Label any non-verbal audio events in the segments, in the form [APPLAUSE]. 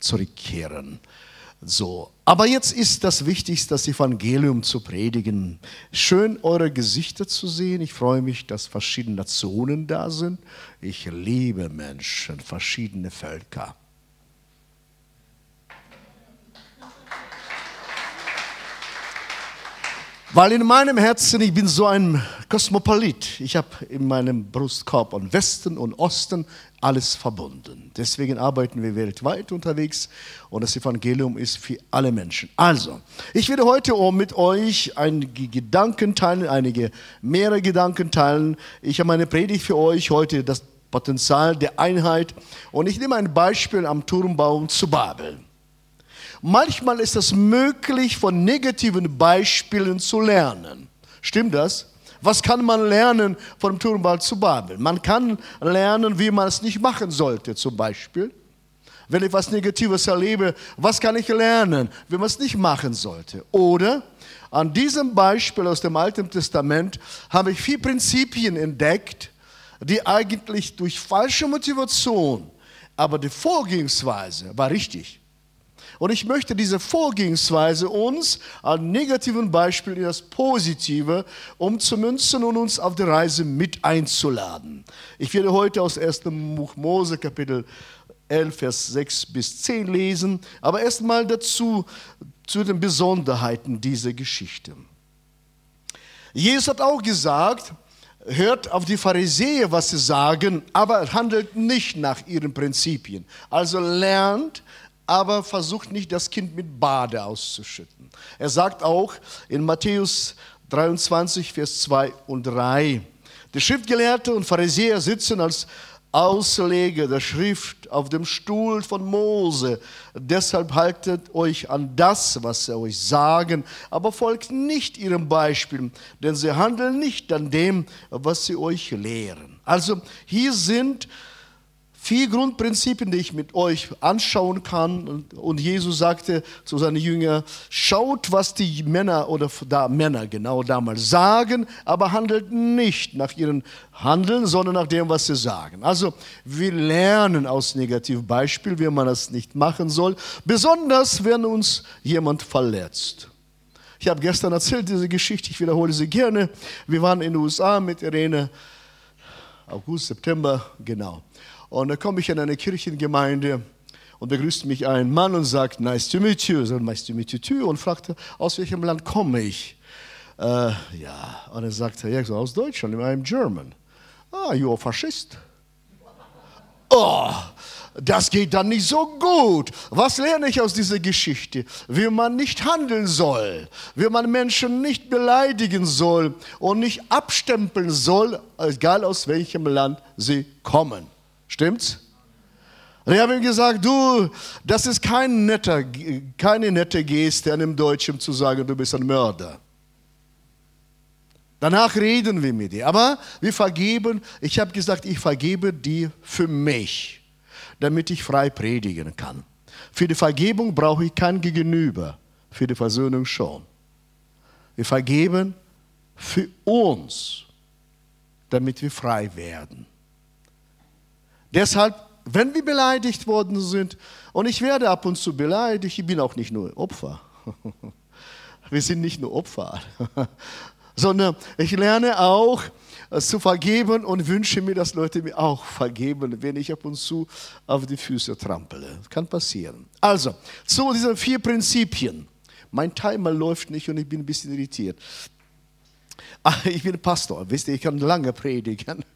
zurückkehren. So, aber jetzt ist das Wichtigste, das Evangelium zu predigen. Schön, eure Gesichter zu sehen. Ich freue mich, dass verschiedene Nationen da sind. Ich liebe Menschen, verschiedene Völker. Weil in meinem Herzen, ich bin so ein Kosmopolit. Ich habe in meinem Brustkorb und Westen und Osten alles verbunden. Deswegen arbeiten wir weltweit unterwegs und das Evangelium ist für alle Menschen. Also, ich werde heute mit euch einige Gedanken teilen, einige mehrere Gedanken teilen. Ich habe meine Predigt für euch heute, das Potenzial der Einheit. Und ich nehme ein Beispiel am Turmbaum zu Babel. Manchmal ist es möglich, von negativen Beispielen zu lernen. Stimmt das? Was kann man lernen vom Turmbau zu Babel? Man kann lernen, wie man es nicht machen sollte, zum Beispiel. Wenn ich was Negatives erlebe, was kann ich lernen, wie man es nicht machen sollte? Oder an diesem Beispiel aus dem Alten Testament habe ich vier Prinzipien entdeckt, die eigentlich durch falsche Motivation, aber die Vorgehensweise war richtig und ich möchte diese Vorgehensweise uns an negativen Beispielen in das Positive umzumünzen und uns auf die Reise mit einzuladen. Ich werde heute aus 1. Buch Mose Kapitel 11, Vers 6 bis 10 lesen, aber erstmal dazu zu den Besonderheiten dieser Geschichte. Jesus hat auch gesagt, hört auf die Pharisäer, was sie sagen, aber handelt nicht nach ihren Prinzipien. Also lernt aber versucht nicht, das Kind mit Bade auszuschütten. Er sagt auch in Matthäus 23, Vers 2 und 3, die Schriftgelehrte und Pharisäer sitzen als Ausleger der Schrift auf dem Stuhl von Mose. Deshalb haltet euch an das, was sie euch sagen, aber folgt nicht ihrem Beispiel, denn sie handeln nicht an dem, was sie euch lehren. Also hier sind vier Grundprinzipien, die ich mit euch anschauen kann. Und Jesus sagte zu seinen Jüngern, schaut, was die Männer oder da Männer genau damals sagen, aber handelt nicht nach ihren Handeln, sondern nach dem, was sie sagen. Also wir lernen aus negativen Beispielen, wie man das nicht machen soll, besonders wenn uns jemand verletzt. Ich habe gestern erzählt diese Geschichte, ich wiederhole sie gerne. Wir waren in den USA mit Irene, August, September, genau. Und da komme ich in eine Kirchengemeinde und begrüßt mich ein Mann und sagt, nice to meet you, so, nice to meet you too, und fragte, aus welchem Land komme ich? Äh, ja, und er sagte, ja, aus Deutschland, I'm German. Ah, you are Faschist. Oh, das geht dann nicht so gut. Was lerne ich aus dieser Geschichte? Wie man nicht handeln soll, wie man Menschen nicht beleidigen soll und nicht abstempeln soll, egal aus welchem Land sie kommen. Stimmt's? Und ich habe ihm gesagt, du, das ist kein netter, keine nette Geste, einem Deutschen zu sagen, du bist ein Mörder. Danach reden wir mit dir. Aber wir vergeben, ich habe gesagt, ich vergebe dir für mich, damit ich frei predigen kann. Für die Vergebung brauche ich kein Gegenüber, für die Versöhnung schon. Wir vergeben für uns, damit wir frei werden. Deshalb, wenn wir beleidigt worden sind, und ich werde ab und zu beleidigt, ich bin auch nicht nur Opfer. [LAUGHS] Wir sind nicht nur Opfer, [LAUGHS] sondern ich lerne auch äh, zu vergeben und wünsche mir, dass Leute mir auch vergeben, wenn ich ab und zu auf die Füße trampele. Das kann passieren. Also, zu diesen vier Prinzipien. Mein Timer läuft nicht und ich bin ein bisschen irritiert. Ah, ich bin Pastor, wisst ihr, ich kann lange predigen. [LAUGHS]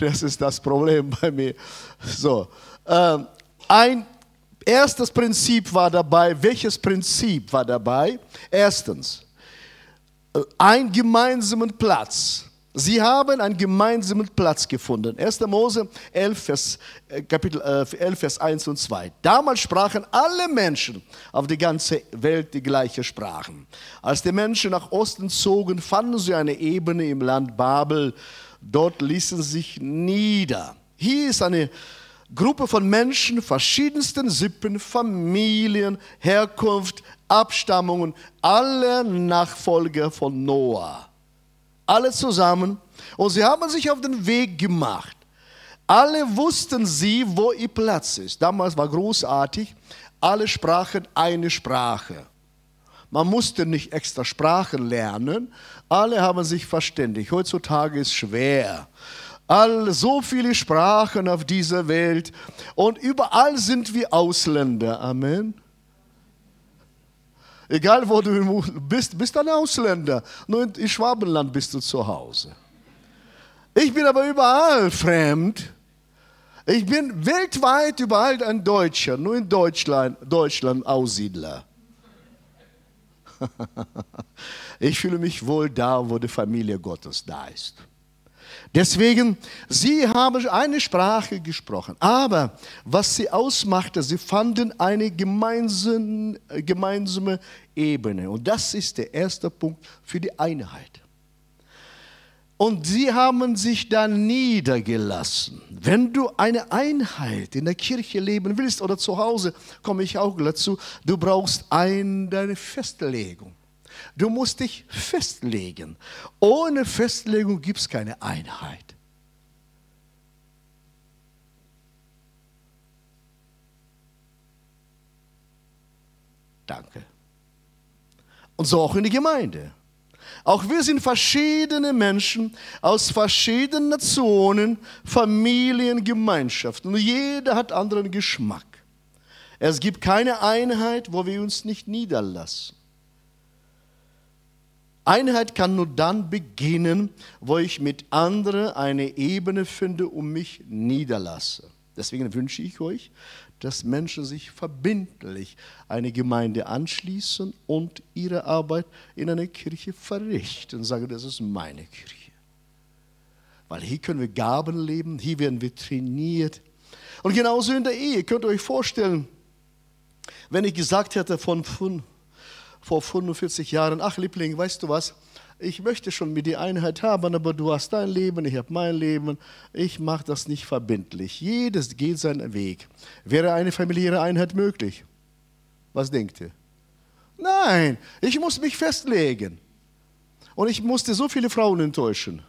Das ist das Problem bei mir. So, ähm, ein erstes Prinzip war dabei. Welches Prinzip war dabei? Erstens, äh, ein gemeinsamen Platz. Sie haben einen gemeinsamen Platz gefunden. 1. Mose 11, Vers, äh, Kapitel 11, äh, Vers 1 und 2. Damals sprachen alle Menschen auf der ganzen Welt die gleiche Sprachen. Als die Menschen nach Osten zogen, fanden sie eine Ebene im Land Babel. Dort ließen sie sich nieder. Hier ist eine Gruppe von Menschen verschiedensten Sippen, Familien, Herkunft, Abstammungen, alle Nachfolger von Noah alle zusammen und sie haben sich auf den Weg gemacht. Alle wussten sie, wo ihr Platz ist. Damals war großartig, alle sprachen eine Sprache. Man musste nicht extra Sprachen lernen, alle haben sich verständigt. Heutzutage ist schwer. All, so viele Sprachen auf dieser Welt und überall sind wir Ausländer. Amen. Egal wo du bist, bist ein Ausländer. Nur in Schwabenland bist du zu Hause. Ich bin aber überall fremd. Ich bin weltweit überall ein Deutscher, nur in Deutschland, Deutschland Aussiedler. [LAUGHS] ich fühle mich wohl da, wo die Familie Gottes da ist. Deswegen, sie haben eine Sprache gesprochen, aber was sie ausmachte, sie fanden eine gemeinsame, gemeinsame Ebene. Und das ist der erste Punkt für die Einheit. Und sie haben sich dann niedergelassen. Wenn du eine Einheit in der Kirche leben willst oder zu Hause, komme ich auch dazu, du brauchst eine Festlegung. Du musst dich festlegen. Ohne Festlegung gibt es keine Einheit. Danke. Und so auch in der Gemeinde. Auch wir sind verschiedene Menschen aus verschiedenen Nationen, Familien, Gemeinschaften. Und jeder hat anderen Geschmack. Es gibt keine Einheit, wo wir uns nicht niederlassen. Einheit kann nur dann beginnen, wo ich mit anderen eine Ebene finde und mich niederlasse. Deswegen wünsche ich euch, dass Menschen sich verbindlich eine Gemeinde anschließen und ihre Arbeit in einer Kirche verrichten und sagen, das ist meine Kirche. Weil hier können wir Gaben leben, hier werden wir trainiert. Und genauso in der Ehe, könnt ihr euch vorstellen, wenn ich gesagt hätte von, vor 45 Jahren, ach Liebling, weißt du was, ich möchte schon mit dir Einheit haben, aber du hast dein Leben, ich habe mein Leben, ich mache das nicht verbindlich. Jedes geht seinen Weg. Wäre eine familiäre Einheit möglich? Was denkt ihr? Nein, ich muss mich festlegen. Und ich musste so viele Frauen enttäuschen.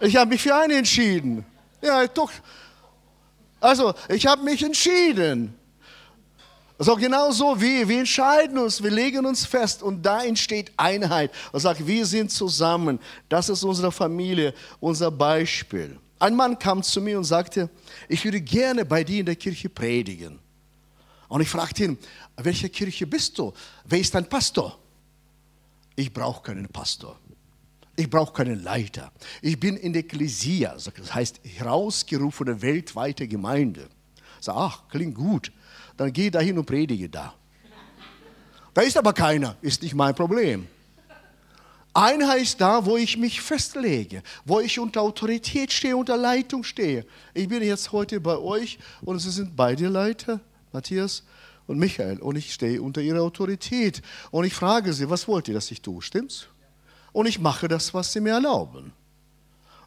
Ich habe mich für eine entschieden. Ja, doch. Also, ich habe mich entschieden. So genau so wie wir entscheiden uns, wir legen uns fest und da entsteht Einheit. Und sagt, wir sind zusammen. Das ist unsere Familie, unser Beispiel. Ein Mann kam zu mir und sagte, ich würde gerne bei dir in der Kirche predigen. Und ich fragte ihn, welche Kirche bist du? Wer ist dein Pastor? Ich brauche keinen Pastor. Ich brauche keinen Leiter. Ich bin in der Ekklesia, das heißt herausgerufene weltweite Gemeinde. Ich sage, ach, klingt gut dann geh dahin und predige da. Da ist aber keiner, ist nicht mein Problem. Einheit ist da, wo ich mich festlege, wo ich unter Autorität stehe, unter Leitung stehe. Ich bin jetzt heute bei euch und Sie sind beide Leiter, Matthias und Michael, und ich stehe unter Ihrer Autorität. Und ich frage Sie, was wollt ihr, dass ich tue, stimmt's? Und ich mache das, was Sie mir erlauben.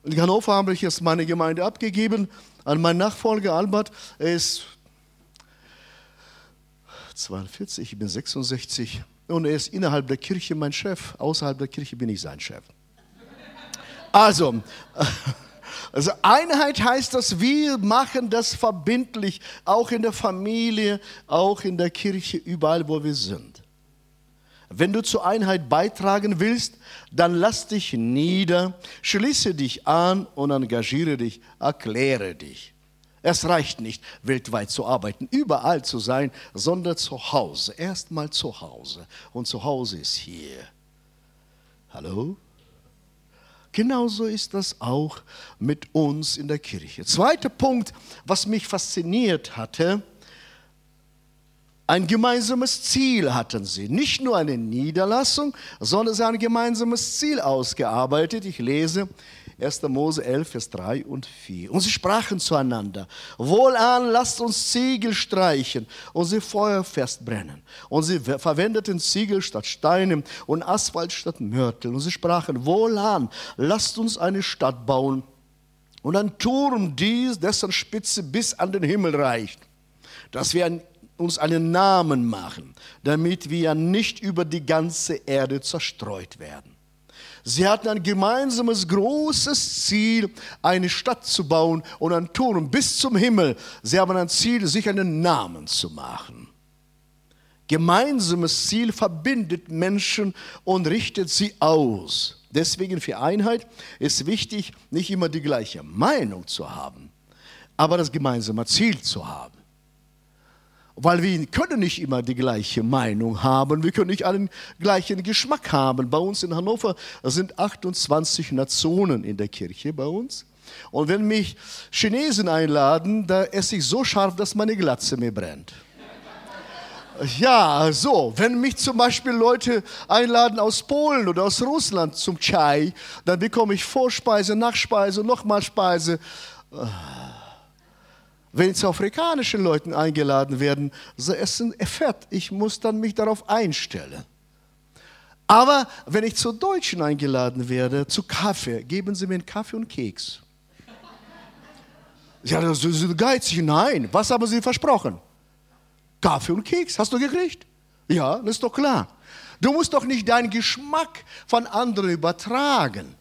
In Hannover habe ich jetzt meine Gemeinde abgegeben an meinen Nachfolger Albert. Er ist 42, ich bin 66 und er ist innerhalb der Kirche mein Chef, außerhalb der Kirche bin ich sein Chef. Also, [LAUGHS] also Einheit heißt, dass wir machen das verbindlich, auch in der Familie, auch in der Kirche, überall, wo wir sind. Wenn du zur Einheit beitragen willst, dann lass dich nieder, schließe dich an und engagiere dich, erkläre dich. Es reicht nicht, weltweit zu arbeiten, überall zu sein, sondern zu Hause. Erstmal zu Hause. Und zu Hause ist hier. Hallo? Genauso ist das auch mit uns in der Kirche. Zweiter Punkt, was mich fasziniert hatte, ein gemeinsames Ziel hatten sie. Nicht nur eine Niederlassung, sondern sie haben ein gemeinsames Ziel ausgearbeitet. Ich lese 1. Mose 11, Vers 3 und 4. Und sie sprachen zueinander, wohlan, lasst uns Ziegel streichen und sie feuerfest brennen. Und sie verwendeten Ziegel statt Steine und Asphalt statt Mörtel. Und sie sprachen, wohlan, lasst uns eine Stadt bauen und ein Turm, dies, dessen Spitze bis an den Himmel reicht, dass wir uns einen Namen machen, damit wir nicht über die ganze Erde zerstreut werden. Sie hatten ein gemeinsames großes Ziel, eine Stadt zu bauen und einen Turm bis zum Himmel. Sie haben ein Ziel, sich einen Namen zu machen. Gemeinsames Ziel verbindet Menschen und richtet sie aus. Deswegen für Einheit ist wichtig, nicht immer die gleiche Meinung zu haben, aber das gemeinsame Ziel zu haben. Weil wir können nicht immer die gleiche Meinung haben, wir können nicht allen gleichen Geschmack haben. Bei uns in Hannover sind 28 Nationen in der Kirche bei uns. Und wenn mich Chinesen einladen, da esse ich so scharf, dass meine Glatze mir brennt. Ja, so, wenn mich zum Beispiel Leute einladen aus Polen oder aus Russland zum Chai, dann bekomme ich Vorspeise, Nachspeise, nochmal Speise. Wenn zu afrikanischen Leuten eingeladen werden, so essen Fett, ich muss dann mich darauf einstellen. Aber wenn ich zu Deutschen eingeladen werde, zu Kaffee, geben Sie mir einen Kaffee und Keks. Ja, Sie sind geizig. Nein, was haben Sie versprochen? Kaffee und Keks. Hast du gekriegt? Ja, das ist doch klar. Du musst doch nicht deinen Geschmack von anderen übertragen,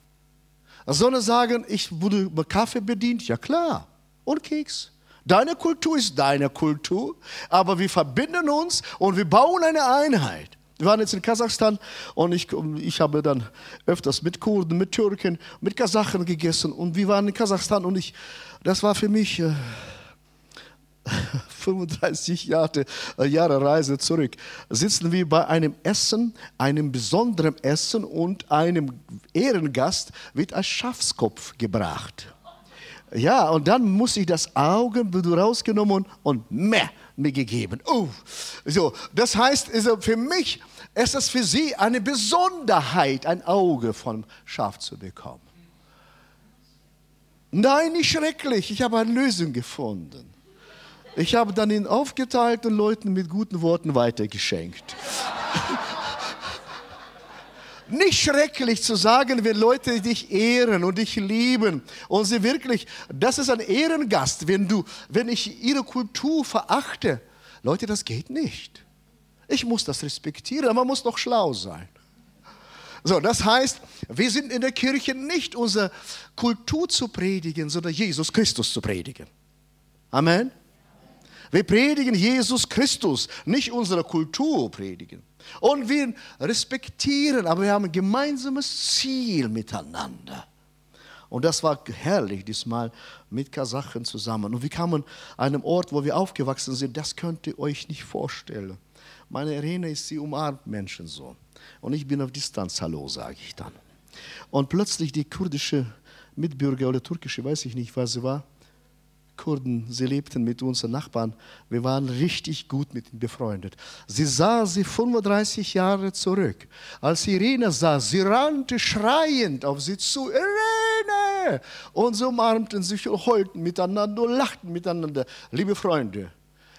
sondern sagen, ich wurde über Kaffee bedient. Ja, klar. Und Keks. Deine Kultur ist deine Kultur, aber wir verbinden uns und wir bauen eine Einheit. Wir waren jetzt in Kasachstan und ich, ich habe dann öfters mit Kurden, mit Türken, mit Kasachen gegessen und wir waren in Kasachstan und ich, das war für mich... Äh, [LAUGHS] 35 Jahre, äh, Jahre Reise zurück, sitzen wir bei einem Essen, einem besonderen Essen und einem Ehrengast wird ein Schafskopf gebracht. Ja, und dann muss ich das Augenbild rausgenommen und meh, mir gegeben. Oh, so, das heißt, also für mich ist es für sie eine Besonderheit, ein Auge vom Schaf zu bekommen. Nein, nicht schrecklich, ich habe eine Lösung gefunden. Ich habe dann ihn aufgeteilt und Leuten mit guten Worten weitergeschenkt. [LAUGHS] Nicht schrecklich zu sagen, wenn Leute dich ehren und dich lieben und sie wirklich, das ist ein Ehrengast, wenn du, wenn ich ihre Kultur verachte. Leute, das geht nicht. Ich muss das respektieren, aber man muss doch schlau sein. So, das heißt, wir sind in der Kirche nicht unsere Kultur zu predigen, sondern Jesus Christus zu predigen. Amen. Wir predigen Jesus Christus, nicht unsere Kultur predigen. Und wir respektieren, aber wir haben ein gemeinsames Ziel miteinander. Und das war herrlich, diesmal mit Kasachen zusammen. Und wir kamen an einem Ort, wo wir aufgewachsen sind, das könnt ihr euch nicht vorstellen. Meine Irene ist, sie umarmt Menschen so. Und ich bin auf Distanz, hallo, sage ich dann. Und plötzlich die kurdische Mitbürger oder türkische, weiß ich nicht, was sie war, Kurden, sie lebten mit unseren Nachbarn. Wir waren richtig gut mit ihnen befreundet. Sie sah sie 35 Jahre zurück. Als Irene sah, sie rannte schreiend auf sie zu. Irene! Und sie umarmten sich und heulten miteinander und lachten miteinander. Liebe Freunde,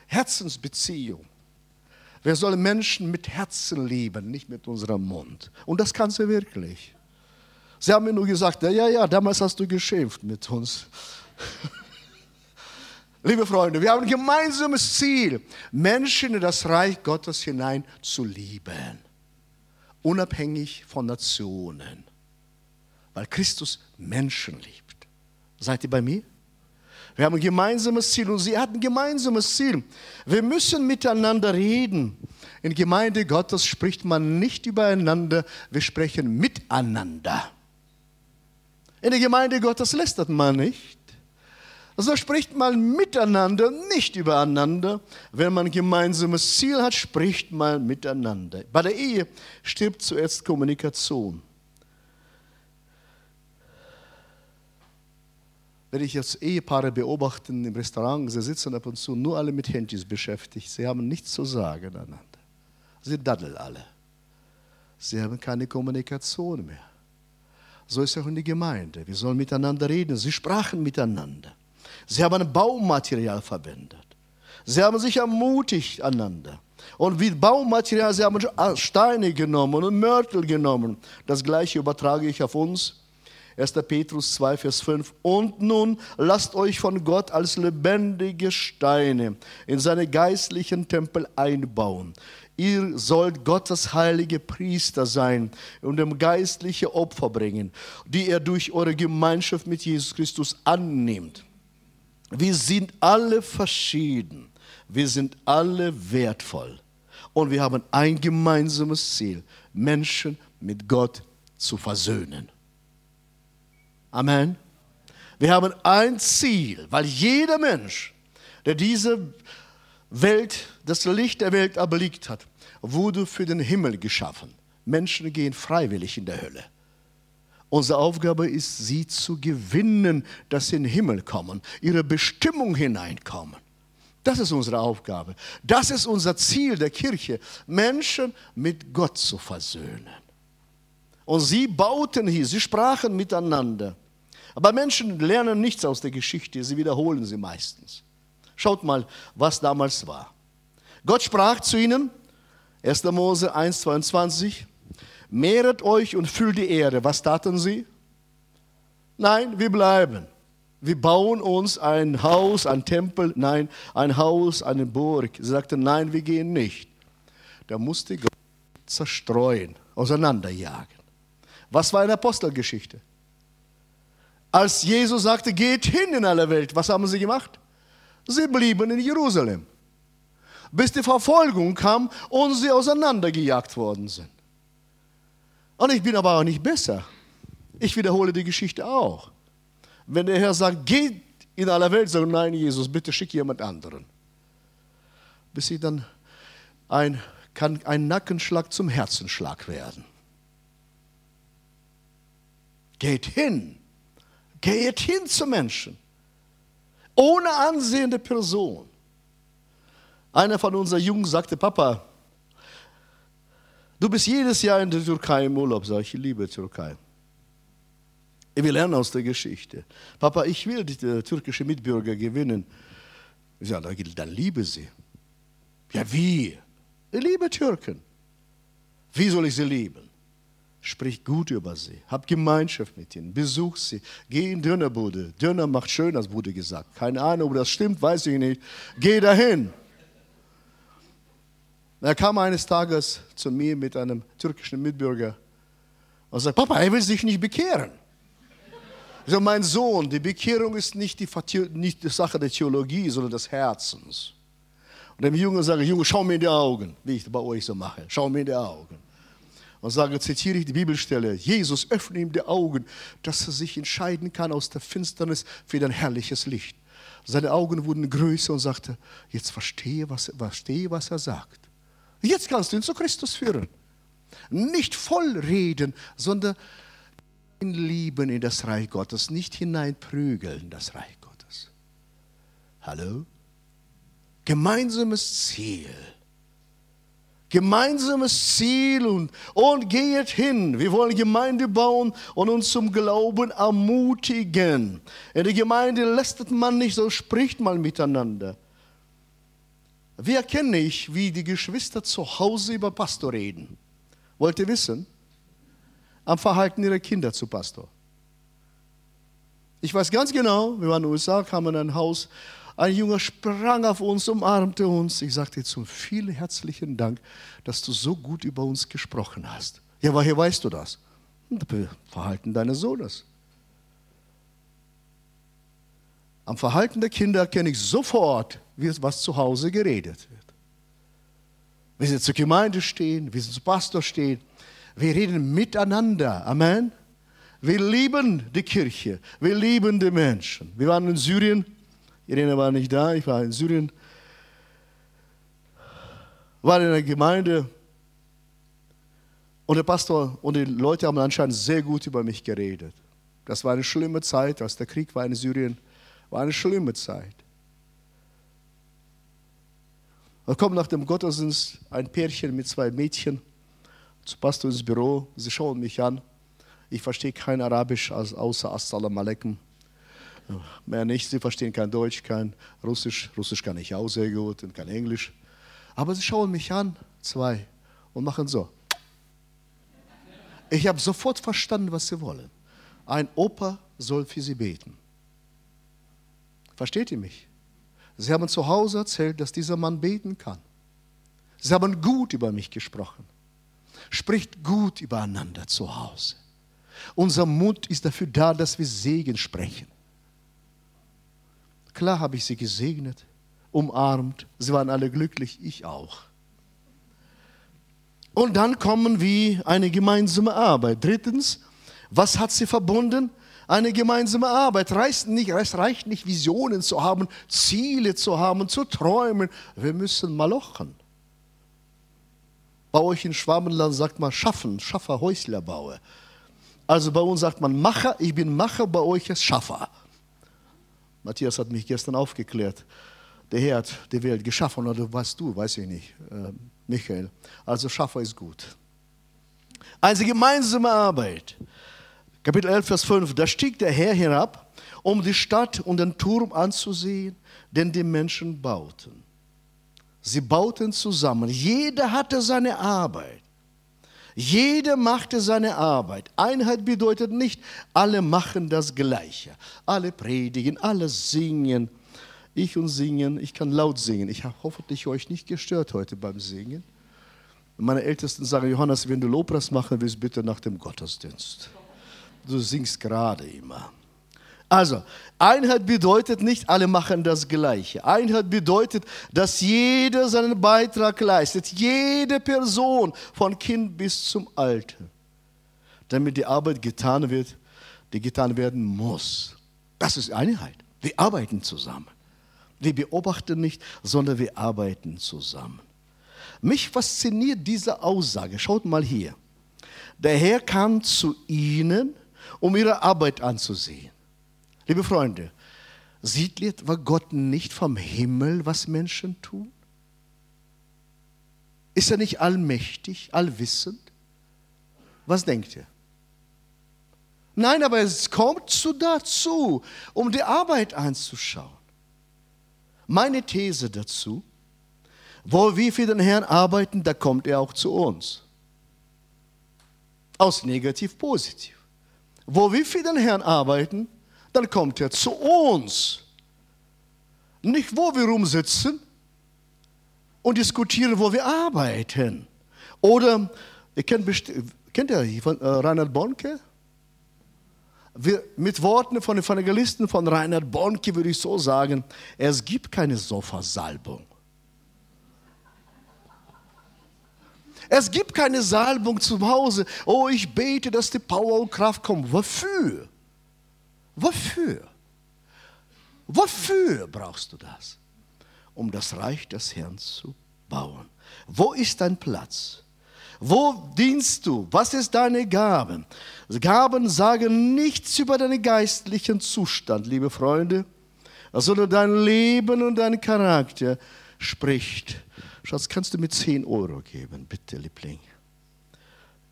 Herzensbeziehung. Wir sollen Menschen mit Herzen lieben, nicht mit unserem Mund. Und das kann sie wirklich. Sie haben mir nur gesagt, ja, ja, damals hast du geschimpft mit uns. [LAUGHS] Liebe Freunde, wir haben ein gemeinsames Ziel, Menschen in das Reich Gottes hinein zu lieben, unabhängig von Nationen, weil Christus Menschen liebt. Seid ihr bei mir? Wir haben ein gemeinsames Ziel und sie hatten ein gemeinsames Ziel. Wir müssen miteinander reden. In Gemeinde Gottes spricht man nicht übereinander, wir sprechen miteinander. In der Gemeinde Gottes lästert man nicht. So spricht man miteinander, nicht übereinander. Wenn man ein gemeinsames Ziel hat, spricht man miteinander. Bei der Ehe stirbt zuerst Kommunikation. Wenn ich jetzt Ehepaare beobachte im Restaurant, sie sitzen ab und zu nur alle mit Handys beschäftigt. Sie haben nichts zu sagen einander. Sie daddeln alle. Sie haben keine Kommunikation mehr. So ist es auch in der Gemeinde. Wir sollen miteinander reden. Sie sprachen miteinander. Sie haben Baumaterial verwendet. Sie haben sich ermutigt einander. Und wie Baumaterial, sie haben Steine genommen und Mörtel genommen. Das gleiche übertrage ich auf uns. 1. Petrus 2, Vers 5. Und nun lasst euch von Gott als lebendige Steine in seine geistlichen Tempel einbauen. Ihr sollt Gottes heilige Priester sein und ihm geistliche Opfer bringen, die er durch eure Gemeinschaft mit Jesus Christus annimmt. Wir sind alle verschieden. Wir sind alle wertvoll. Und wir haben ein gemeinsames Ziel, Menschen mit Gott zu versöhnen. Amen. Wir haben ein Ziel, weil jeder Mensch, der diese Welt, das Licht der Welt erblickt hat, wurde für den Himmel geschaffen. Menschen gehen freiwillig in der Hölle. Unsere Aufgabe ist, sie zu gewinnen, dass sie in den Himmel kommen, ihre Bestimmung hineinkommen. Das ist unsere Aufgabe. Das ist unser Ziel der Kirche, Menschen mit Gott zu versöhnen. Und sie bauten hier, sie sprachen miteinander. Aber Menschen lernen nichts aus der Geschichte, sie wiederholen sie meistens. Schaut mal, was damals war. Gott sprach zu ihnen, 1. Mose 1, 22, mehret euch und füllt die Erde. Was taten sie? Nein, wir bleiben. Wir bauen uns ein Haus, ein Tempel, nein, ein Haus, eine Burg. Sie sagten, nein, wir gehen nicht. Da musste Gott zerstreuen, auseinanderjagen. Was war eine Apostelgeschichte? Als Jesus sagte, geht hin in alle Welt, was haben sie gemacht? Sie blieben in Jerusalem, bis die Verfolgung kam und sie auseinandergejagt worden sind. Und ich bin aber auch nicht besser. Ich wiederhole die Geschichte auch. Wenn der Herr sagt, geht in aller Welt, sagen, nein, Jesus, bitte schick jemand anderen. Bis sie dann ein, kann ein Nackenschlag zum Herzenschlag werden. Geht hin. Geht hin zu Menschen. Ohne ansehende Person. Einer von unseren Jungen sagte, Papa, du bist jedes Jahr in der Türkei im Urlaub. Sag ich, liebe Türkei. Wir lernen aus der Geschichte. Papa, ich will die türkische Mitbürger gewinnen. Ich sage, dann liebe sie. Ja, wie? Ich liebe Türken. Wie soll ich sie lieben? Sprich gut über sie, hab Gemeinschaft mit ihnen, besuch sie, geh in Dönerbude. Döner macht schön, als Bude gesagt. Keine Ahnung, ob das stimmt, weiß ich nicht. Geh dahin. Er kam eines Tages zu mir mit einem türkischen Mitbürger und sagt, Papa, er will sich nicht bekehren. So, mein Sohn, die Bekehrung ist nicht die, nicht die Sache der Theologie, sondern des Herzens. Und dem Jungen sage ich, Junge, schau mir in die Augen, wie ich bei euch so mache. Schau mir in die Augen und sage, zitiere ich die Bibelstelle, Jesus öffne ihm die Augen, dass er sich entscheiden kann aus der Finsternis für dein herrliches Licht. Seine Augen wurden größer und sagte, jetzt verstehe, was, verstehe, was er sagt. Jetzt kannst du ihn zu Christus führen. Nicht voll reden, sondern Lieben in das Reich Gottes, nicht hineinprügeln in das Reich Gottes. Hallo? Gemeinsames Ziel gemeinsames Ziel und, und geht hin. Wir wollen Gemeinde bauen und uns zum Glauben ermutigen. In der Gemeinde lästert man nicht, so spricht man miteinander. Wie erkenne ich, wie die Geschwister zu Hause über Pastor reden? Wollt ihr wissen? Am Verhalten ihrer Kinder zu Pastor. Ich weiß ganz genau, wir waren in den USA, kamen in ein Haus, ein Junge sprang auf uns, umarmte uns. Ich sagte zum vielen herzlichen Dank, dass du so gut über uns gesprochen hast. Ja, woher weißt du das? Verhalten deines Sohnes. Am Verhalten der Kinder kenne ich sofort, was zu Hause geredet wird. Wie sie zur Gemeinde stehen, wie sie zum Pastor stehen. Wir reden miteinander. Amen. Wir lieben die Kirche. Wir lieben die Menschen. Wir waren in Syrien Irene war nicht da, ich war in Syrien, war in der Gemeinde und der Pastor und die Leute haben anscheinend sehr gut über mich geredet. Das war eine schlimme Zeit, als der Krieg war in Syrien, war eine schlimme Zeit. Da kommt nach dem Gottesdienst ein Pärchen mit zwei Mädchen zu Pastor ins Büro. Sie schauen mich an. Ich verstehe kein Arabisch außer Assalamu alaikum. Mehr nicht, sie verstehen kein Deutsch, kein Russisch. Russisch kann ich auch sehr gut und kein Englisch. Aber sie schauen mich an, zwei, und machen so. Ich habe sofort verstanden, was sie wollen. Ein Opa soll für sie beten. Versteht ihr mich? Sie haben zu Hause erzählt, dass dieser Mann beten kann. Sie haben gut über mich gesprochen. Spricht gut übereinander zu Hause. Unser Mund ist dafür da, dass wir Segen sprechen. Klar habe ich sie gesegnet, umarmt. Sie waren alle glücklich, ich auch. Und dann kommen wir eine gemeinsame Arbeit. Drittens, was hat sie verbunden? Eine gemeinsame Arbeit. Reicht nicht, es reicht nicht, Visionen zu haben, Ziele zu haben, zu träumen. Wir müssen malochen. Bei euch in Schwabenland sagt man schaffen, Schaffer, Häusler baue. Also bei uns sagt man Macher, ich bin Macher, bei euch ist Schaffer. Matthias hat mich gestern aufgeklärt. Der Herr hat die Welt geschaffen, oder weißt du, weiß ich nicht, äh, Michael. Also Schaffer ist gut. Eine gemeinsame Arbeit. Kapitel 11, Vers 5. Da stieg der Herr hinab, um die Stadt und den Turm anzusehen, den die Menschen bauten. Sie bauten zusammen. Jeder hatte seine Arbeit. Jeder machte seine Arbeit. Einheit bedeutet nicht, alle machen das Gleiche. Alle predigen, alle singen. Ich und singen, ich kann laut singen. Ich habe hoffentlich euch nicht gestört heute beim Singen. Meine Ältesten sagen, Johannes, wenn du Lobpreis machen willst, bitte nach dem Gottesdienst. Du singst gerade immer. Also, Einheit bedeutet nicht, alle machen das Gleiche. Einheit bedeutet, dass jeder seinen Beitrag leistet. Jede Person, von Kind bis zum Alter. Damit die Arbeit getan wird, die getan werden muss. Das ist Einheit. Wir arbeiten zusammen. Wir beobachten nicht, sondern wir arbeiten zusammen. Mich fasziniert diese Aussage. Schaut mal hier. Der Herr kam zu ihnen, um ihre Arbeit anzusehen. Liebe Freunde, sieht Gott nicht vom Himmel, was Menschen tun? Ist er nicht allmächtig, allwissend? Was denkt ihr? Nein, aber es kommt zu dazu, um die Arbeit anzuschauen. Meine These dazu, wo wir für den Herrn arbeiten, da kommt er auch zu uns. Aus negativ positiv. Wo wir für den Herrn arbeiten, dann kommt er zu uns. Nicht, wo wir rumsitzen und diskutieren, wo wir arbeiten. Oder, ihr kennt, kennt ihr von, äh, Reinhard Bonke? Wir, mit Worten von Evangelisten von Reinhard Bonke würde ich so sagen, es gibt keine Sofasalbung. Es gibt keine Salbung zu Hause. Oh, ich bete, dass die Power und Kraft kommt. Wofür? Wofür? Wofür brauchst du das? Um das Reich des Herrn zu bauen. Wo ist dein Platz? Wo dienst du? Was ist deine Gabe? Gaben sagen nichts über deinen geistlichen Zustand, liebe Freunde, sondern dein Leben und dein Charakter spricht. Schatz, kannst du mir 10 Euro geben, bitte, Liebling?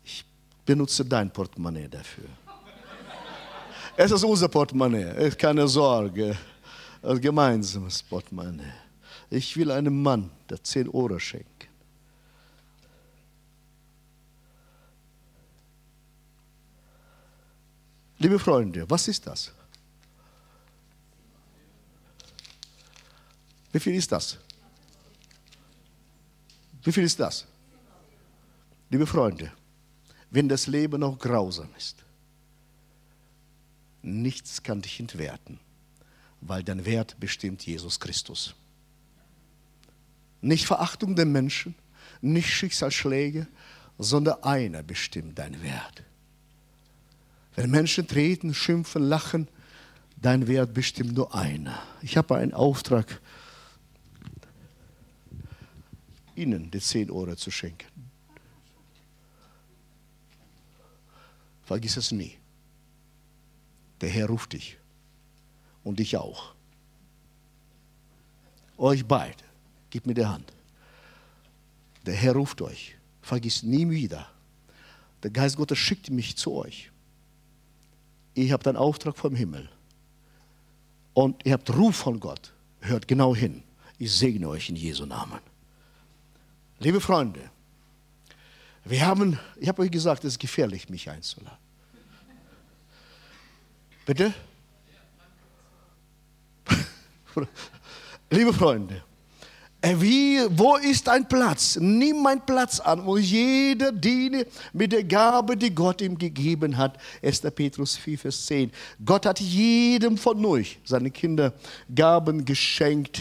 Ich benutze dein Portemonnaie dafür. [LAUGHS] Es ist unser Portemonnaie, keine Sorge. Ein gemeinsames Portemonnaie. Ich will einem Mann, der 10 Euro schenken. Liebe Freunde, was ist das? Wie viel ist das? Wie viel ist das? Liebe Freunde, wenn das Leben noch grausam ist, Nichts kann dich entwerten, weil dein Wert bestimmt Jesus Christus. Nicht Verachtung der Menschen, nicht Schicksalsschläge, sondern einer bestimmt deinen Wert. Wenn Menschen treten, schimpfen, lachen, dein Wert bestimmt nur einer. Ich habe einen Auftrag, Ihnen die 10 Euro zu schenken. Vergiss es nie. Der Herr ruft dich. Und dich auch. Euch beide. Gib mir die Hand. Der Herr ruft euch. Vergiss nie wieder. Der Geist Gottes schickt mich zu euch. Ihr habt einen Auftrag vom Himmel. Und ihr habt Ruf von Gott. Hört genau hin. Ich segne euch in Jesu Namen. Liebe Freunde, wir haben, ich habe euch gesagt, es ist gefährlich, mich einzuladen. Bitte? [LAUGHS] Liebe Freunde, äh, wie, wo ist ein Platz? Nimm meinen Platz an, wo jeder diene mit der Gabe, die Gott ihm gegeben hat. 1. Petrus 4, Vers 10. Gott hat jedem von euch, seine Kinder, Gaben geschenkt,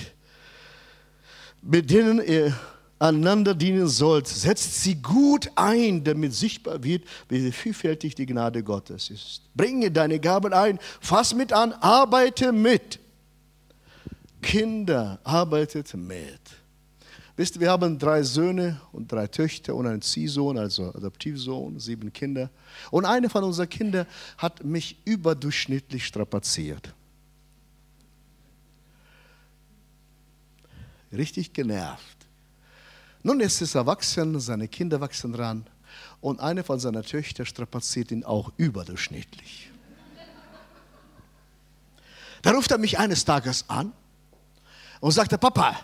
mit denen ihr einander dienen sollt. Setzt sie gut ein, damit sichtbar wird, wie vielfältig die Gnade Gottes ist. Bringe deine Gaben ein, fass mit an, arbeite mit. Kinder, arbeitet mit. Wisst ihr, wir haben drei Söhne und drei Töchter und einen Ziehsohn, also Adoptivsohn, sieben Kinder. Und eine von unseren Kindern hat mich überdurchschnittlich strapaziert. Richtig genervt. Nun ist es erwachsen, seine Kinder wachsen ran und eine von seinen Töchtern strapaziert ihn auch überdurchschnittlich. Da ruft er mich eines Tages an und sagte, Papa,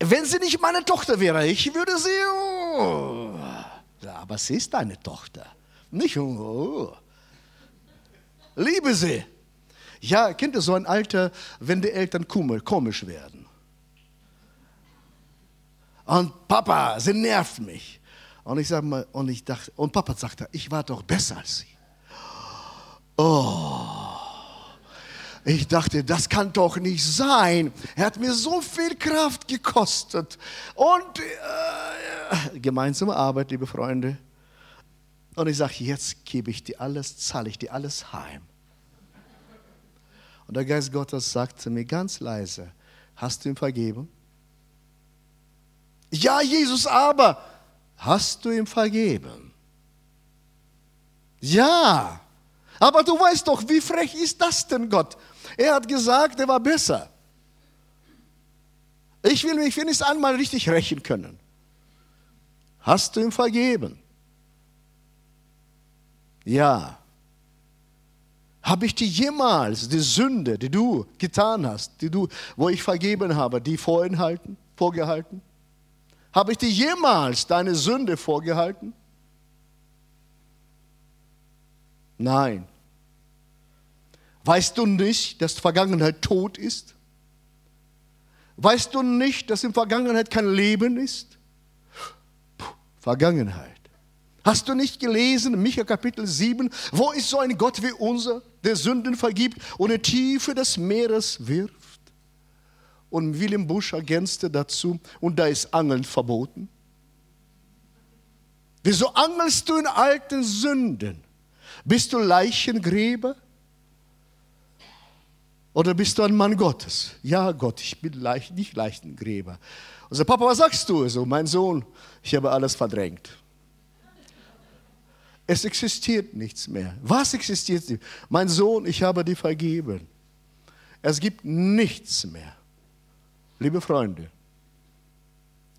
wenn sie nicht meine Tochter wäre, ich würde sie. Oh. Ja, aber sie ist deine Tochter. Nicht. Oh. Liebe sie. Ja, Kind ist so ein Alter, wenn die Eltern komisch werden. Und Papa, sie nervt mich. Und ich sag mal, und ich dachte, und Papa sagte, ich war doch besser als sie. Oh. Ich dachte, das kann doch nicht sein. Er hat mir so viel Kraft gekostet. Und äh, gemeinsame Arbeit, liebe Freunde. Und ich sage, jetzt gebe ich dir alles, zahle ich dir alles heim. Und der Geist Gottes sagte mir ganz leise, hast du ihm vergeben? Ja, Jesus, aber hast du ihm vergeben? Ja, aber du weißt doch, wie frech ist das denn, Gott? Er hat gesagt, er war besser. Ich will mich wenigstens einmal richtig rächen können. Hast du ihm vergeben? Ja. Habe ich dir jemals die Sünde, die du getan hast, die du, wo ich vergeben habe, die vorgehalten? vorgehalten? Habe ich dir jemals deine Sünde vorgehalten? Nein. Weißt du nicht, dass Vergangenheit tot ist? Weißt du nicht, dass in Vergangenheit kein Leben ist? Puh, Vergangenheit. Hast du nicht gelesen, Micha Kapitel 7, wo ist so ein Gott wie unser, der Sünden vergibt und in die Tiefe des Meeres wirft? Und William Busch ergänzte dazu, und da ist Angeln verboten. Wieso angelst du in alten Sünden? Bist du Leichengräber? Oder bist du ein Mann Gottes? Ja, Gott, ich bin leicht, nicht Leichengräber. Und so, Papa, was sagst du? So, mein Sohn, ich habe alles verdrängt. Es existiert nichts mehr. Was existiert? Mein Sohn, ich habe dir vergeben. Es gibt nichts mehr. Liebe Freunde,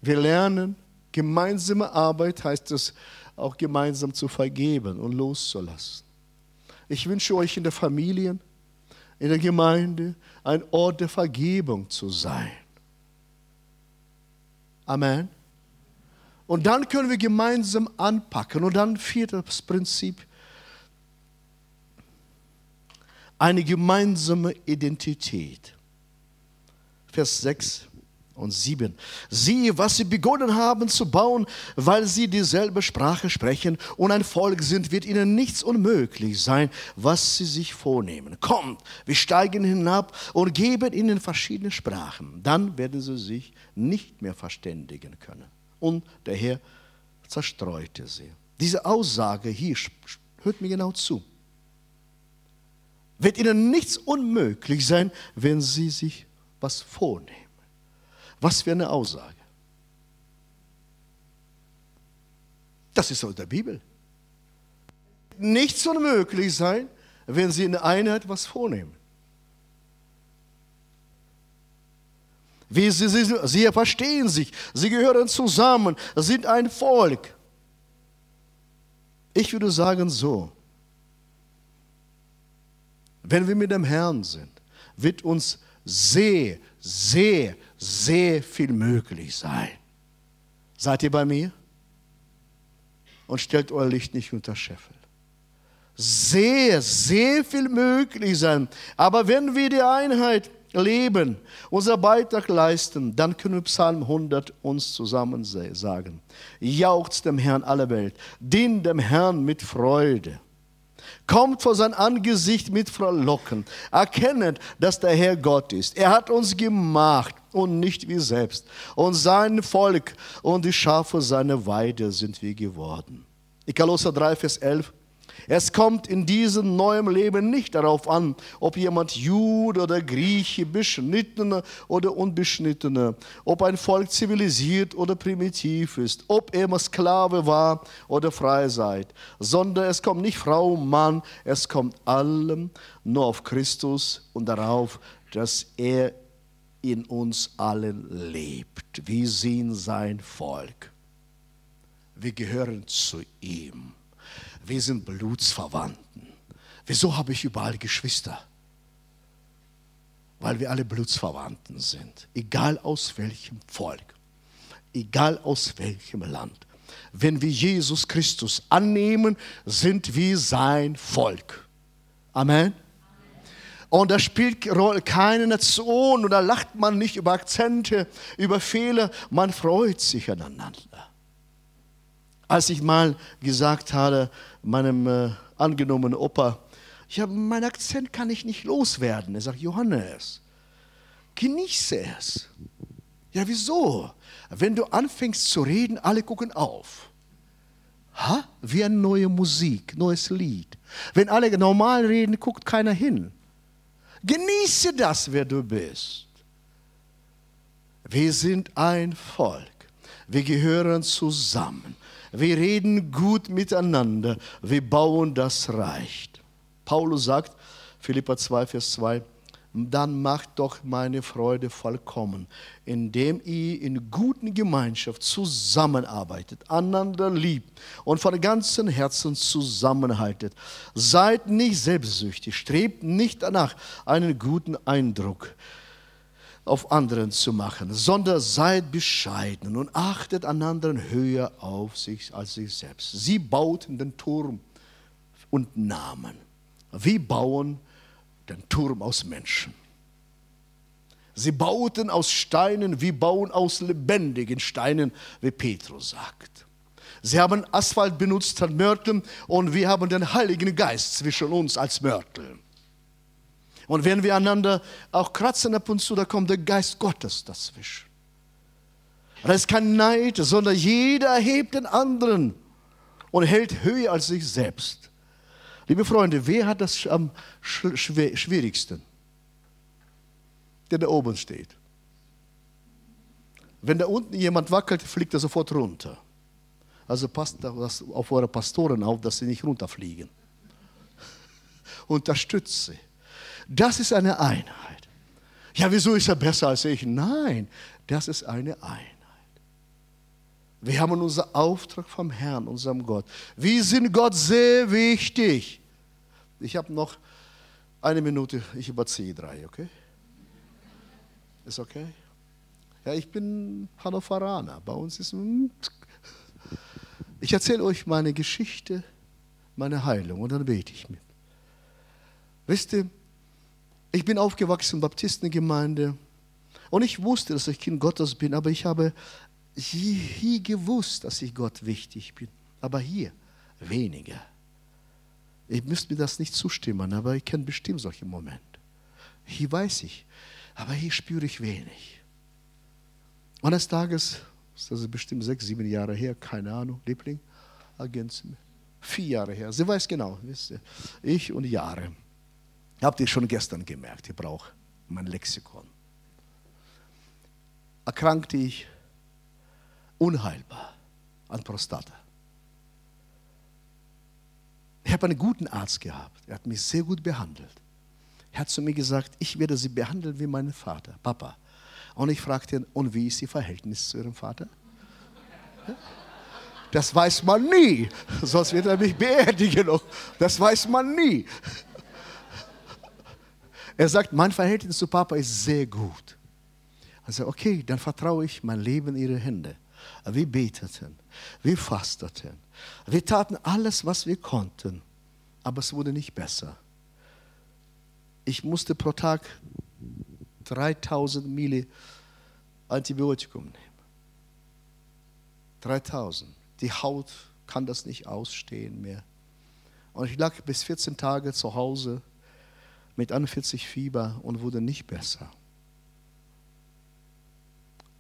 wir lernen, gemeinsame Arbeit heißt es auch gemeinsam zu vergeben und loszulassen. Ich wünsche euch in der Familie, in der Gemeinde ein Ort der Vergebung zu sein. Amen. Und dann können wir gemeinsam anpacken. Und dann viertes Prinzip, eine gemeinsame Identität. Vers 6 und 7. Siehe, was sie begonnen haben zu bauen, weil sie dieselbe Sprache sprechen und ein Volk sind, wird ihnen nichts unmöglich sein, was sie sich vornehmen. Kommt, wir steigen hinab und geben ihnen verschiedene Sprachen. Dann werden sie sich nicht mehr verständigen können. Und der Herr zerstreute sie. Diese Aussage hier, hört mir genau zu, wird ihnen nichts unmöglich sein, wenn sie sich was vornehmen. Was für eine Aussage. Das ist aus der Bibel. Nichts unmöglich sein, wenn sie in Einheit was vornehmen. Wie sie, sie, sie verstehen sich, sie gehören zusammen, sind ein Volk. Ich würde sagen so, wenn wir mit dem Herrn sind, wird uns sehr, sehr, sehr viel möglich sein. Seid ihr bei mir? Und stellt euer Licht nicht unter Scheffel. sehr, sehr viel möglich sein. Aber wenn wir die Einheit leben, unser Beitrag leisten, dann können wir Psalm 100 uns zusammen sagen. Jauchzt dem Herrn aller Welt, dient dem Herrn mit Freude. Kommt vor sein Angesicht mit Frohlocken. Erkennet, dass der Herr Gott ist. Er hat uns gemacht und nicht wir selbst. Und sein Volk und die Schafe seiner Weide sind wir geworden. Kolosser 3, Vers 11 es kommt in diesem neuen Leben nicht darauf an, ob jemand Jude oder Grieche, Beschnittene oder Unbeschnittene, ob ein Volk zivilisiert oder primitiv ist, ob er Sklave war oder frei seid, sondern es kommt nicht Frau, Mann, es kommt allem nur auf Christus und darauf, dass er in uns allen lebt. Wir sind sein Volk. Wir gehören zu ihm wir sind Blutsverwandten. Wieso habe ich überall Geschwister? Weil wir alle Blutsverwandten sind, egal aus welchem Volk, egal aus welchem Land. Wenn wir Jesus Christus annehmen, sind wir sein Volk. Amen. Und da spielt keine Nation und da lacht man nicht über Akzente, über Fehler, man freut sich aneinander. Als ich mal gesagt habe, meinem äh, angenommenen Opa, ja, mein Akzent kann ich nicht loswerden. Er sagt, Johannes, genieße es. Ja, wieso? Wenn du anfängst zu reden, alle gucken auf. Ha? Wie eine neue Musik, neues Lied. Wenn alle normal reden, guckt keiner hin. Genieße das, wer du bist. Wir sind ein Volk. Wir gehören zusammen. Wir reden gut miteinander. Wir bauen das Reich. Paulus sagt, Philippa 2, Vers 2, dann macht doch meine Freude vollkommen, indem ihr in guten Gemeinschaft zusammenarbeitet, einander liebt und von ganzem Herzen zusammenhaltet. Seid nicht selbstsüchtig, strebt nicht danach, einen guten Eindruck auf anderen zu machen, sondern seid bescheiden und achtet einander höher auf sich als sich selbst. Sie bauten den Turm und Namen. Wir bauen den Turm aus Menschen. Sie bauten aus Steinen, wir bauen aus lebendigen Steinen, wie Petrus sagt. Sie haben Asphalt benutzt an Mörteln und wir haben den Heiligen Geist zwischen uns als Mörtel. Und wenn wir einander auch kratzen ab und zu, da kommt der Geist Gottes dazwischen. Das ist kein Neid, sondern jeder hebt den anderen und hält höher als sich selbst. Liebe Freunde, wer hat das am schwierigsten? Der da oben steht. Wenn da unten jemand wackelt, fliegt er sofort runter. Also passt auf eure Pastoren auf, dass sie nicht runterfliegen. [LAUGHS] Unterstützt sie. Das ist eine Einheit. Ja, wieso ist er besser als ich? Nein, das ist eine Einheit. Wir haben unseren Auftrag vom Herrn, unserem Gott. Wir sind Gott sehr wichtig. Ich habe noch eine Minute, ich überziehe drei, okay? Ist okay? Ja, ich bin Hannoveraner. Bei uns ist. Ich erzähle euch meine Geschichte, meine Heilung und dann bete ich mit. Wisst ihr, ich bin aufgewachsen in Baptistengemeinde und ich wusste, dass ich Kind Gottes bin, aber ich habe hier gewusst, dass ich Gott wichtig bin. Aber hier weniger. Ich müsste mir das nicht zustimmen, aber ich kenne bestimmt solche Momente. Hier weiß ich, aber hier spüre ich wenig. Und eines Tages, das ist bestimmt sechs, sieben Jahre her, keine Ahnung, Liebling, ergänzen. Vier Jahre her, sie weiß genau, wisst ihr, ich und Jahre. Habt ihr schon gestern gemerkt, ich brauche mein Lexikon. Erkrankte ich unheilbar an Prostata. Ich habe einen guten Arzt gehabt. Er hat mich sehr gut behandelt. Er hat zu mir gesagt, ich werde Sie behandeln wie meinen Vater, Papa. Und ich fragte ihn, und wie ist Ihr Verhältnis zu Ihrem Vater? Das weiß man nie, sonst wird er mich beerdigen. Das weiß man nie. Er sagt, mein Verhältnis zu Papa ist sehr gut. Also okay, dann vertraue ich mein Leben in Ihre Hände. Wir beteten, wir fasteten, wir taten alles, was wir konnten. Aber es wurde nicht besser. Ich musste pro Tag 3000 Mille Antibiotikum nehmen. 3000. Die Haut kann das nicht ausstehen mehr. Und ich lag bis 14 Tage zu Hause mit 41 Fieber und wurde nicht besser.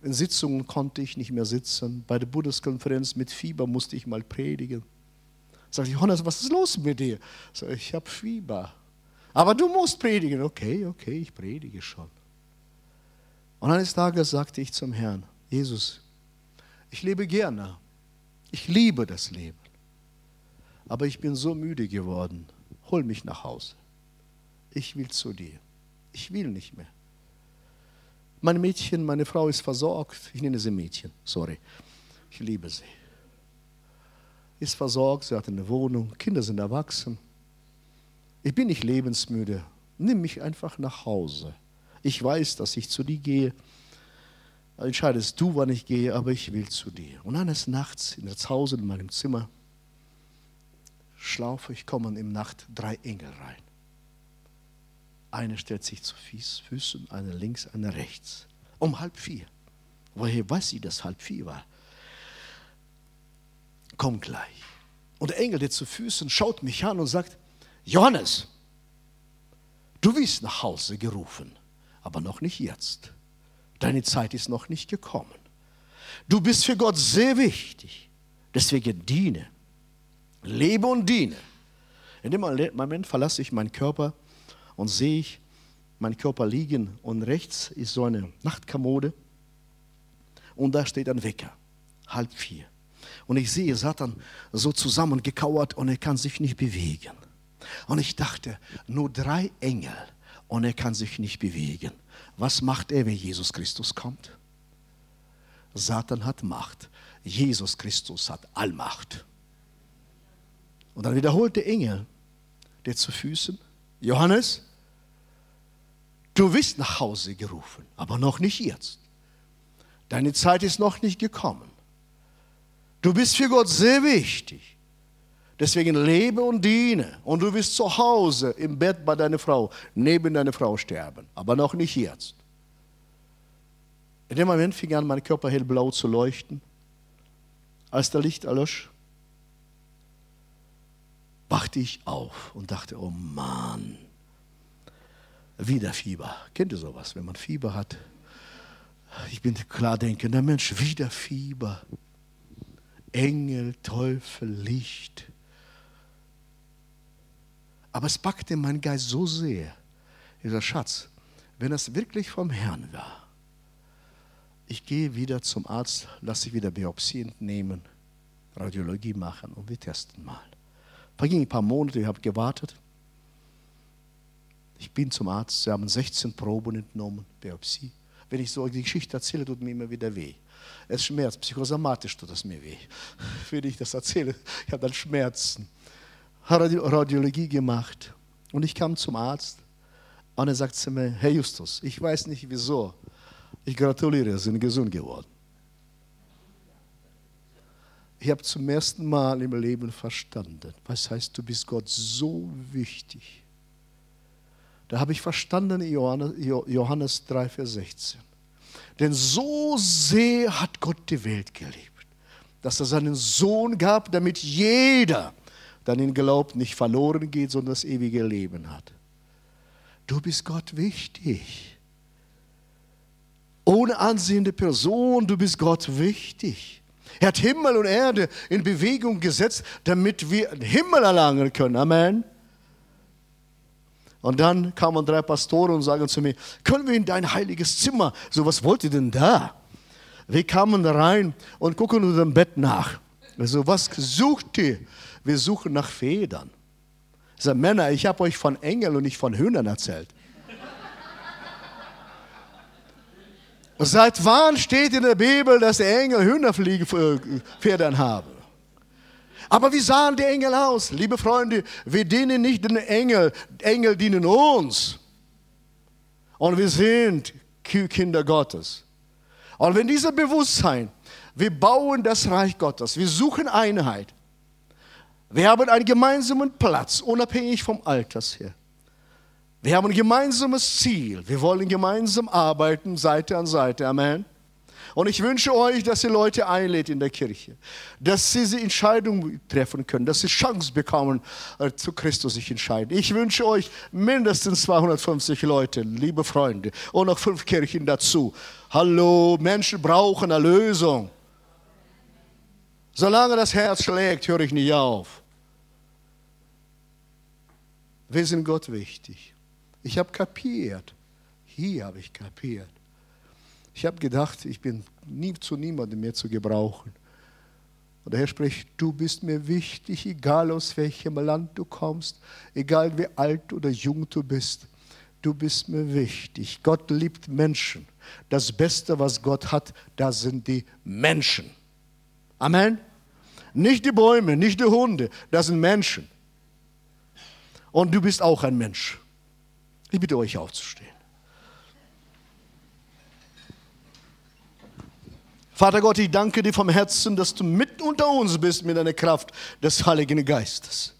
In Sitzungen konnte ich nicht mehr sitzen. Bei der Bundeskonferenz mit Fieber musste ich mal predigen. Sag ich, Johannes, was ist los mit dir? Sag ich, ich habe Fieber. Aber du musst predigen. Okay, okay, ich predige schon. Und eines Tages sagte ich zum Herrn, Jesus, ich lebe gerne. Ich liebe das Leben. Aber ich bin so müde geworden. Hol mich nach Hause. Ich will zu dir. Ich will nicht mehr. Mein Mädchen, meine Frau ist versorgt. Ich nenne sie Mädchen, sorry. Ich liebe sie. Ist versorgt, sie hat eine Wohnung, Kinder sind erwachsen. Ich bin nicht lebensmüde. Nimm mich einfach nach Hause. Ich weiß, dass ich zu dir gehe. Entscheidest du, wann ich gehe, aber ich will zu dir. Und eines Nachts in das Haus in meinem Zimmer schlaufe ich, kommen im Nacht drei Engel rein. Eine stellt sich zu Füßen, eine links, eine rechts. Um halb vier. Woher weiß sie, dass halb vier war? Komm gleich. Und der Engel, der zu Füßen, schaut mich an und sagt, Johannes, du wirst nach Hause gerufen, aber noch nicht jetzt. Deine Zeit ist noch nicht gekommen. Du bist für Gott sehr wichtig. Deswegen diene. Lebe und diene. In dem Moment verlasse ich meinen Körper und sehe ich meinen Körper liegen und rechts ist so eine Nachtkommode und da steht ein Wecker, halb vier. Und ich sehe Satan so zusammengekauert und er kann sich nicht bewegen. Und ich dachte, nur drei Engel und er kann sich nicht bewegen. Was macht er, wenn Jesus Christus kommt? Satan hat Macht. Jesus Christus hat Allmacht. Und dann wiederholt der Engel, der zu Füßen Johannes, du bist nach Hause gerufen, aber noch nicht jetzt. Deine Zeit ist noch nicht gekommen. Du bist für Gott sehr wichtig. Deswegen lebe und diene. Und du wirst zu Hause im Bett bei deiner Frau, neben deiner Frau sterben. Aber noch nicht jetzt. In dem Moment fing an, mein Körper hellblau zu leuchten. Als der Licht erlosch, wachte ich auf und dachte, oh Mann, wieder Fieber. Kennt ihr sowas, wenn man Fieber hat? Ich bin klar denkender Mensch, wieder Fieber. Engel, Teufel, Licht. Aber es packte mein Geist so sehr. Dieser Schatz, wenn es wirklich vom Herrn war, ich gehe wieder zum Arzt, lasse ich wieder Biopsie entnehmen, Radiologie machen und wir testen mal. Verging ein paar Monate, ich habe gewartet. Ich bin zum Arzt, sie haben 16 Proben entnommen, Biopsie. Wenn ich so die Geschichte erzähle, tut mir immer wieder weh. Es schmerzt, psychosomatisch tut es mir weh. [LAUGHS] Wenn ich das erzähle, ich habe dann Schmerzen. Radiologie gemacht und ich kam zum Arzt und er sagt zu mir, Herr Justus, ich weiß nicht wieso, ich gratuliere, Sie sind gesund geworden. Ich habe zum ersten Mal im Leben verstanden, was heißt, du bist Gott so wichtig. Da habe ich verstanden, Johannes 3, Vers 16. Denn so sehr hat Gott die Welt geliebt, dass er seinen Sohn gab, damit jeder, der an ihn glaubt, nicht verloren geht, sondern das ewige Leben hat. Du bist Gott wichtig. Ohne ansehende Person, du bist Gott wichtig. Er hat Himmel und Erde in Bewegung gesetzt, damit wir den Himmel erlangen können. Amen. Und dann kamen drei Pastoren und sagen zu mir, können wir in dein heiliges Zimmer? So, was wollt ihr denn da? Wir kamen rein und gucken unter dem Bett nach. Also, was sucht ihr? Wir suchen nach Federn. Ich sage, Männer, ich habe euch von Engeln und nicht von Hühnern erzählt. Seit wann steht in der Bibel, dass die Engel Hühnerfedern haben? Aber wie sahen die Engel aus? Liebe Freunde, wir dienen nicht den Engel, Engel dienen uns. Und wir sind Kinder Gottes. Und wenn dieses Bewusstsein, wir bauen das Reich Gottes, wir suchen Einheit, Wir haben einen gemeinsamen Platz, unabhängig vom Alters her. Wir haben ein gemeinsames Ziel. Wir wollen gemeinsam arbeiten, Seite an Seite. Amen. Und ich wünsche euch, dass ihr Leute einlädt in der Kirche, dass sie diese Entscheidung treffen können, dass sie Chance bekommen, äh, zu Christus sich entscheiden. Ich wünsche euch mindestens 250 Leute, liebe Freunde, und noch fünf Kirchen dazu. Hallo, Menschen brauchen Erlösung. Solange das Herz schlägt, höre ich nicht auf. Wir sind Gott wichtig. Ich habe kapiert. Hier habe ich kapiert. Ich habe gedacht, ich bin nie zu niemandem mehr zu gebrauchen. Und der Herr spricht, du bist mir wichtig, egal aus welchem Land du kommst, egal wie alt oder jung du bist. Du bist mir wichtig. Gott liebt Menschen. Das Beste, was Gott hat, das sind die Menschen. Amen. Nicht die Bäume, nicht die Hunde, das sind Menschen. Und du bist auch ein Mensch. Ich bitte euch aufzustehen. Vater Gott, ich danke dir vom Herzen, dass du mitten unter uns bist mit deiner Kraft des Heiligen Geistes.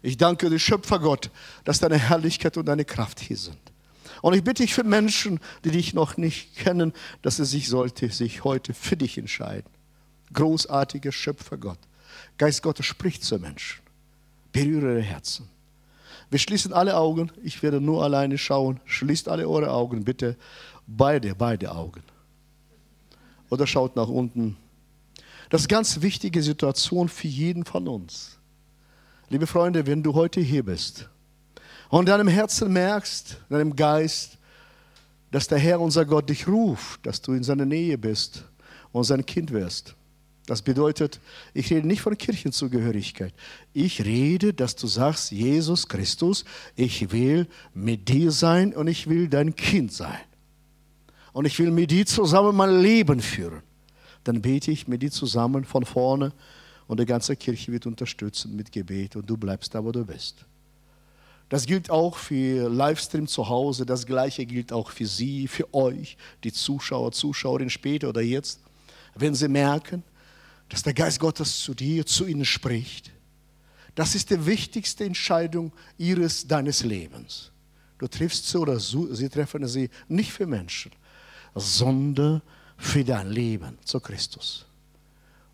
Ich danke dir, Schöpfer Gott, dass deine Herrlichkeit und deine Kraft hier sind. Und ich bitte dich für Menschen, die dich noch nicht kennen, dass sie sich sollte sich heute für dich entscheiden. Großartiger Schöpfer Gott. Geist Gottes spricht zu Menschen. Berühre ihre Herzen. Wir schließen alle Augen. Ich werde nur alleine schauen. Schließt alle eure Augen, bitte. Beide, beide Augen oder schaut nach unten. Das ist eine ganz wichtige Situation für jeden von uns. Liebe Freunde, wenn du heute hier bist und in deinem Herzen merkst, in deinem Geist, dass der Herr, unser Gott, dich ruft, dass du in seiner Nähe bist und sein Kind wirst. Das bedeutet, ich rede nicht von Kirchenzugehörigkeit. Ich rede, dass du sagst, Jesus Christus, ich will mit dir sein und ich will dein Kind sein und ich will mit dir zusammen mein Leben führen, dann bete ich mit dir zusammen von vorne und die ganze Kirche wird unterstützen mit Gebet und du bleibst da, wo du bist. Das gilt auch für Livestream zu Hause, das gleiche gilt auch für Sie, für euch, die Zuschauer, Zuschauerinnen später oder jetzt. Wenn Sie merken, dass der Geist Gottes zu dir, zu Ihnen spricht, das ist die wichtigste Entscheidung Ihres, deines Lebens. Du triffst sie oder sie treffen sie nicht für Menschen, sondern für dein Leben zu Christus.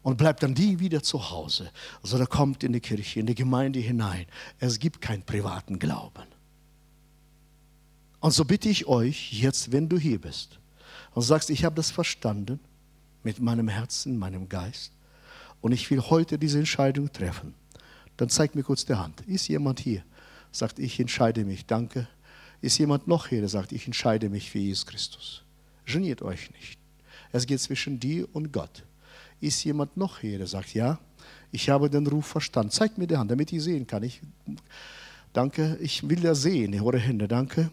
Und bleibt dann nie wieder zu Hause, sondern kommt in die Kirche, in die Gemeinde hinein. Es gibt keinen privaten Glauben. Und so bitte ich euch jetzt, wenn du hier bist und sagst, ich habe das verstanden mit meinem Herzen, meinem Geist und ich will heute diese Entscheidung treffen, dann zeig mir kurz die Hand. Ist jemand hier? Sagt, ich entscheide mich, danke. Ist jemand noch hier, der sagt, ich entscheide mich für Jesus Christus? Geniert euch nicht. Es geht zwischen dir und Gott. Ist jemand noch hier, der sagt, ja, ich habe den Ruf verstanden. Zeigt mir die Hand, damit ich sehen kann. Ich, danke, ich will ja sehen, eure Hände, danke.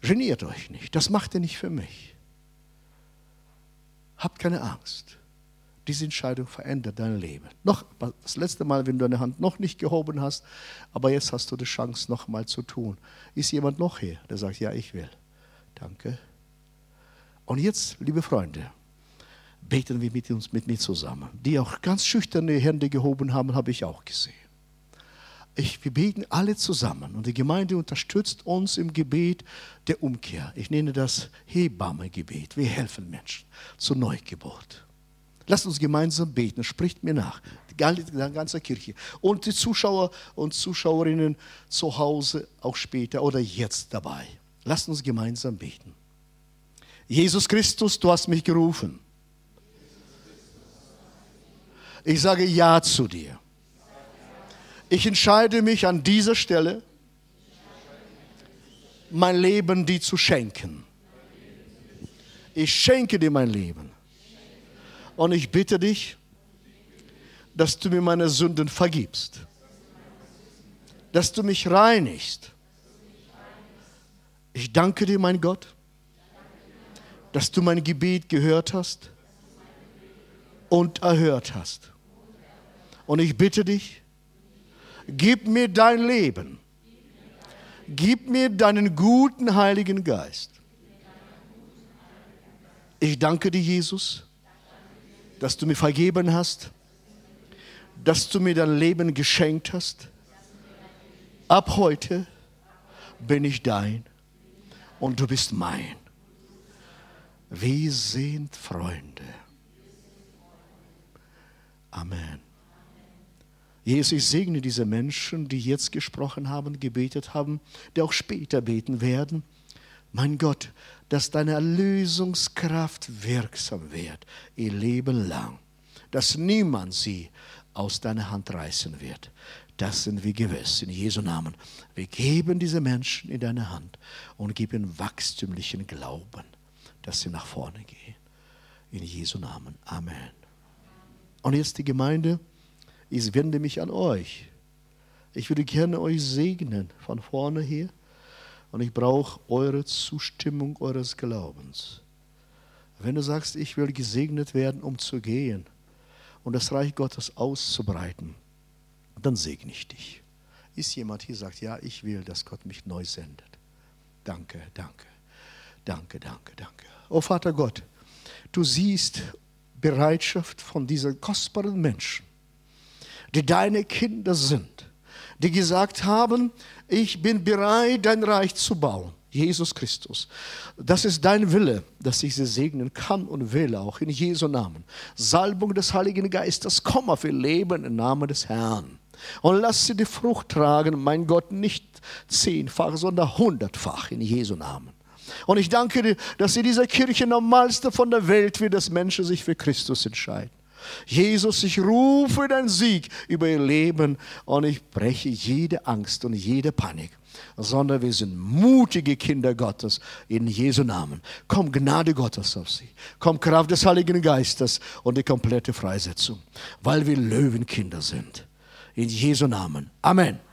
Geniert euch nicht, das macht ihr nicht für mich. Habt keine Angst. Diese Entscheidung verändert dein Leben. Noch das letzte Mal, wenn du deine Hand noch nicht gehoben hast, aber jetzt hast du die Chance, noch mal zu tun. Ist jemand noch hier, der sagt, ja, ich will. Danke. Und jetzt, liebe Freunde, beten wir mit uns, mit mir zusammen. Die auch ganz schüchterne Hände gehoben haben, habe ich auch gesehen. Ich, wir beten alle zusammen und die Gemeinde unterstützt uns im Gebet der Umkehr. Ich nenne das Hebammengebet. Wir helfen Menschen zur Neugeburt. Lasst uns gemeinsam beten, spricht mir nach, die ganze Kirche und die Zuschauer und Zuschauerinnen zu Hause auch später oder jetzt dabei. Lasst uns gemeinsam beten. Jesus Christus, du hast mich gerufen. Ich sage Ja zu dir. Ich entscheide mich an dieser Stelle, mein Leben dir zu schenken. Ich schenke dir mein Leben. Und ich bitte dich, dass du mir meine Sünden vergibst. Dass du mich reinigst. Ich danke dir, mein Gott dass du mein Gebet gehört hast und erhört hast. Und ich bitte dich, gib mir dein Leben. Gib mir deinen guten Heiligen Geist. Ich danke dir, Jesus, dass du mir vergeben hast, dass du mir dein Leben geschenkt hast. Ab heute bin ich dein und du bist mein. Wir sind Freunde. Amen. Jesus, ich segne diese Menschen, die jetzt gesprochen haben, gebetet haben, die auch später beten werden. Mein Gott, dass deine Erlösungskraft wirksam wird, ihr Leben lang, dass niemand sie aus deiner Hand reißen wird. Das sind wir gewiss, in Jesu Namen. Wir geben diese Menschen in deine Hand und geben wachstümlichen Glauben, dass sie nach vorne gehen. In Jesu Namen. Amen. Und jetzt die Gemeinde ich wende mich an euch. Ich würde gerne euch segnen von vorne hier. Und ich brauche eure Zustimmung eures Glaubens. Wenn du sagst, ich will gesegnet werden, um zu gehen und das Reich Gottes auszubreiten, dann segne ich dich. Ist jemand hier, sagt, ja, ich will, dass Gott mich neu sendet. Danke, danke, danke, danke, danke. Oh Vater Gott, du siehst Bereitschaft von diesen kostbaren Menschen die deine Kinder sind, die gesagt haben, ich bin bereit, dein Reich zu bauen. Jesus Christus. Das ist dein Wille, dass ich sie segnen kann und will, auch in Jesu Namen. Salbung des Heiligen Geistes, komm auf ihr Leben im Namen des Herrn. Und lass sie die Frucht tragen, mein Gott, nicht zehnfach, sondern hundertfach in Jesu Namen. Und ich danke dir, dass in dieser Kirche normalste von der Welt wird, dass Menschen sich für Christus entscheiden. Jesus, ich rufe deinen Sieg über ihr Leben und ich breche jede Angst und jede Panik, sondern wir sind mutige Kinder Gottes in Jesu Namen. Komm Gnade Gottes auf sie. Komm Kraft des Heiligen Geistes und die komplette Freisetzung, weil wir Löwenkinder sind. In Jesu Namen. Amen.